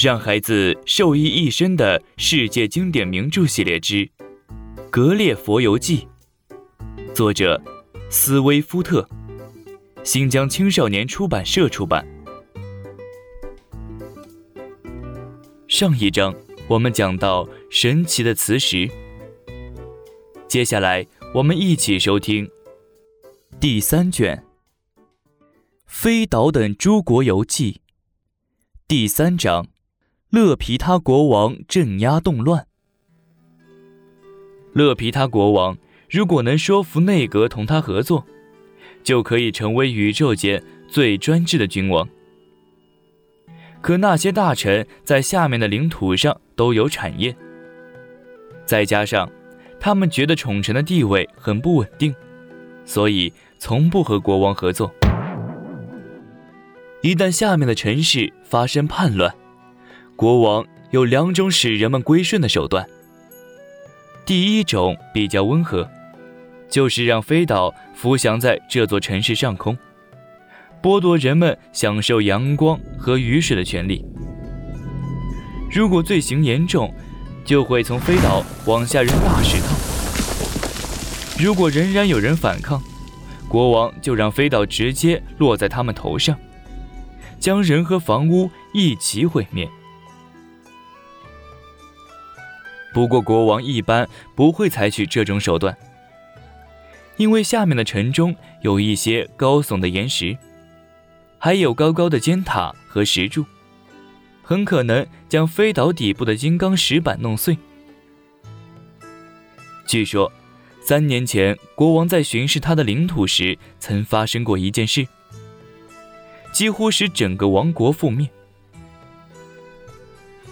让孩子受益一生的世界经典名著系列之《格列佛游记》，作者斯威夫特，新疆青少年出版社出版。上一章我们讲到神奇的磁石，接下来我们一起收听第三卷《飞岛等诸国游记》第三章。勒皮他国王镇压动乱。勒皮他国王如果能说服内阁同他合作，就可以成为宇宙间最专制的君王。可那些大臣在下面的领土上都有产业，再加上他们觉得宠臣的地位很不稳定，所以从不和国王合作。一旦下面的城市发生叛乱，国王有两种使人们归顺的手段。第一种比较温和，就是让飞岛浮翔在这座城市上空，剥夺人们享受阳光和雨水的权利。如果罪行严重，就会从飞岛往下扔大石头。如果仍然有人反抗，国王就让飞岛直接落在他们头上，将人和房屋一起毁灭。不过，国王一般不会采取这种手段，因为下面的城中有一些高耸的岩石，还有高高的尖塔和石柱，很可能将飞岛底部的金刚石板弄碎。据说，三年前国王在巡视他的领土时，曾发生过一件事，几乎使整个王国覆灭。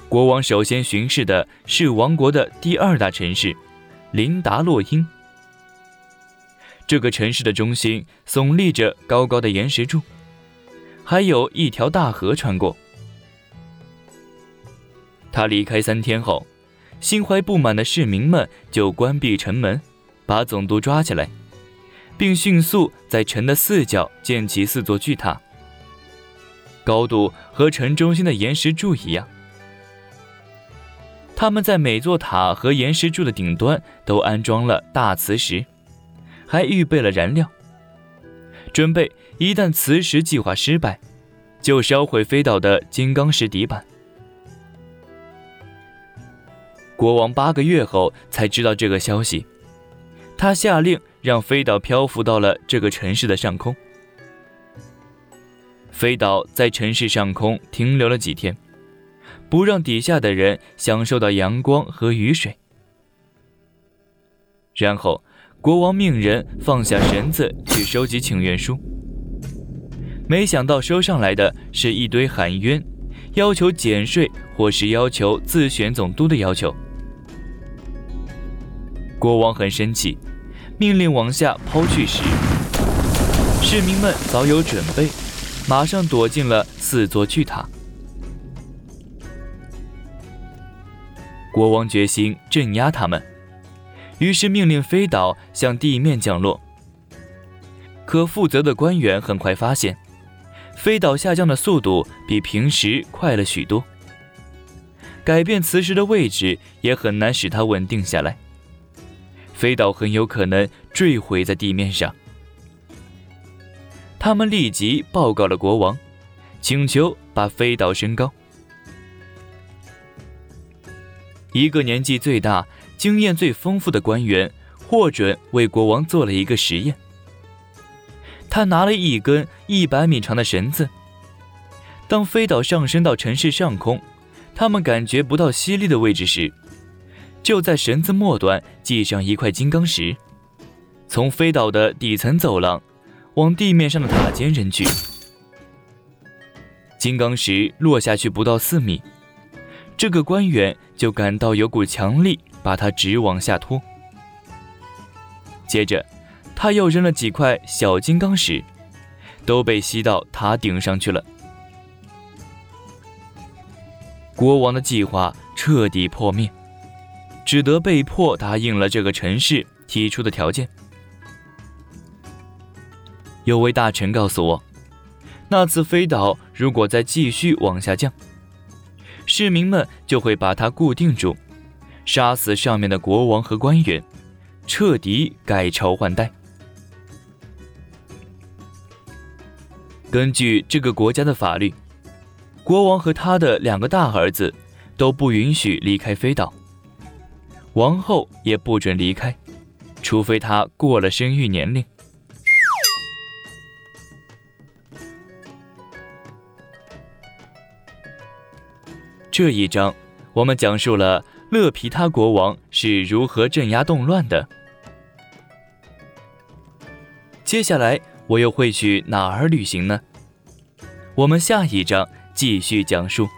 国王首先巡视的是王国的第二大城市林达洛因。这个城市的中心耸立着高高的岩石柱，还有一条大河穿过。他离开三天后，心怀不满的市民们就关闭城门，把总督抓起来，并迅速在城的四角建起四座巨塔，高度和城中心的岩石柱一样。他们在每座塔和岩石柱的顶端都安装了大磁石，还预备了燃料，准备一旦磁石计划失败，就烧毁飞岛的金刚石底板。国王八个月后才知道这个消息，他下令让飞岛漂浮到了这个城市的上空。飞岛在城市上空停留了几天。不让底下的人享受到阳光和雨水。然后，国王命人放下绳子去收集请愿书。没想到收上来的是一堆喊冤、要求减税或是要求自选总督的要求。国王很生气，命令往下抛去时，市民们早有准备，马上躲进了四座巨塔。国王决心镇压他们，于是命令飞岛向地面降落。可负责的官员很快发现，飞岛下降的速度比平时快了许多。改变磁石的位置也很难使它稳定下来，飞岛很有可能坠毁在地面上。他们立即报告了国王，请求把飞岛升高。一个年纪最大、经验最丰富的官员获准为国王做了一个实验。他拿了一根一百米长的绳子，当飞岛上升到城市上空，他们感觉不到吸力的位置时，就在绳子末端系上一块金刚石，从飞岛的底层走廊往地面上的塔尖扔去。金刚石落下去不到四米。这个官员就感到有股强力把他直往下拖。接着，他又扔了几块小金刚石，都被吸到塔顶上去了。国王的计划彻底破灭，只得被迫答应了这个城市提出的条件。有位大臣告诉我，那次飞岛如果再继续往下降。市民们就会把他固定住，杀死上面的国王和官员，彻底改朝换代。根据这个国家的法律，国王和他的两个大儿子都不允许离开飞岛，王后也不准离开，除非他过了生育年龄。这一章，我们讲述了勒皮他国王是如何镇压动乱的。接下来，我又会去哪儿旅行呢？我们下一章继续讲述。